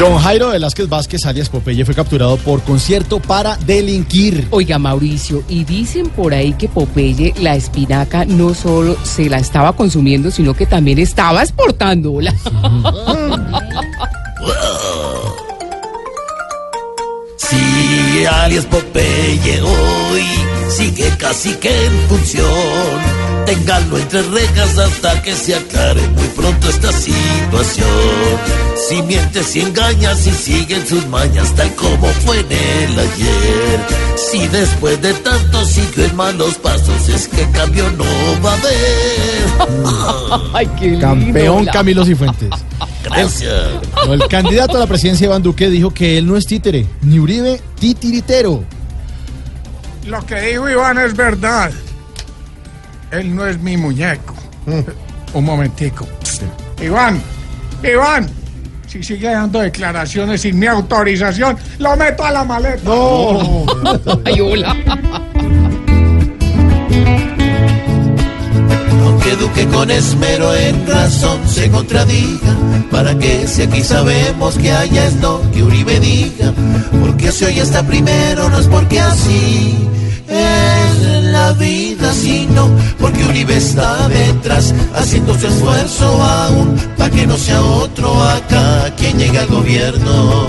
John Jairo Velázquez Vázquez, alias Popeye, fue capturado por concierto para delinquir. Oiga, Mauricio, y dicen por ahí que Popeye la espinaca no solo se la estaba consumiendo, sino que también estaba exportándola. Sí, alias Popeye hoy casi que en función. Ténganlo entre rejas hasta que se aclare muy pronto esta situación. Si mientes y engañas y siguen sus mañas tal como fue en el ayer. Si después de tanto siguió en malos pasos es que cambio no va a haber. Ay, qué lindo. Campeón La- Camilo Cifuentes. Gracias. No, El candidato a la presidencia Iván Duque dijo que él no es títere, ni Uribe titiritero. Lo que dijo Iván es verdad. Él no es mi muñeco. Un momentico. Iván, Iván, si sigue dando declaraciones sin mi autorización, lo meto a la maleta. No. Ay, hola. Con esmero en razón se contradiga, para que si aquí sabemos que haya es no que Uribe diga, porque si hoy está primero no es porque así es la vida, sino porque Uribe está detrás, haciendo su esfuerzo aún, para que no sea otro acá quien llegue al gobierno.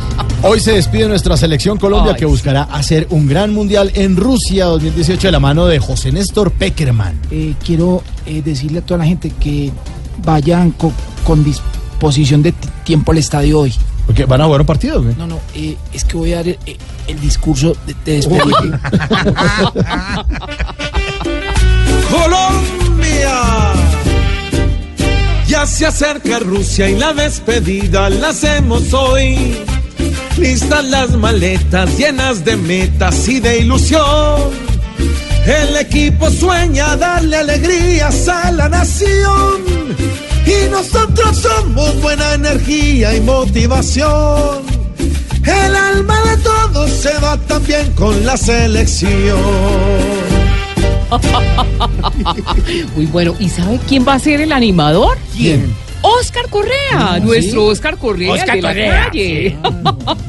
Hoy se despide nuestra selección Colombia Ay, que buscará hacer un gran mundial en Rusia 2018 de la mano de José Néstor Peckerman. eh, quiero eh, decirle a toda la gente que vayan co- con disposición de ti- tiempo al estadio hoy. Porque van a jugar un partido. güey. No, no, eh, es que voy a dar el, el discurso de, de despedida. Colombia. Ya se acerca Rusia y la despedida la hacemos hoy. Listas las maletas llenas de metas y de ilusión. El equipo sueña darle alegrías a la nación. Y nosotros somos buena energía y motivación. El alma de todos se va también con la selección. Muy bueno. ¿Y sabe quién va a ser el animador? ¿Quién? Oscar Correa, nuestro Oscar Correa Oscar de la Correa, calle.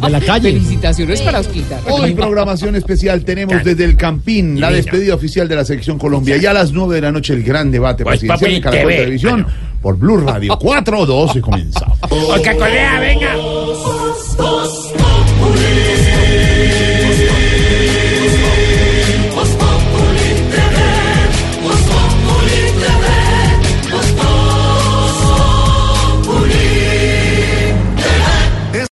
De la calle. Felicitaciones para Oscar. Hoy programación especial tenemos desde el Campín la despedida oficial de la selección Colombia. Ya a las 9 de la noche el gran debate Pues, presidencial de Caracol. Televisión por Blue Radio 412 comenzamos. Oscar Correa, venga.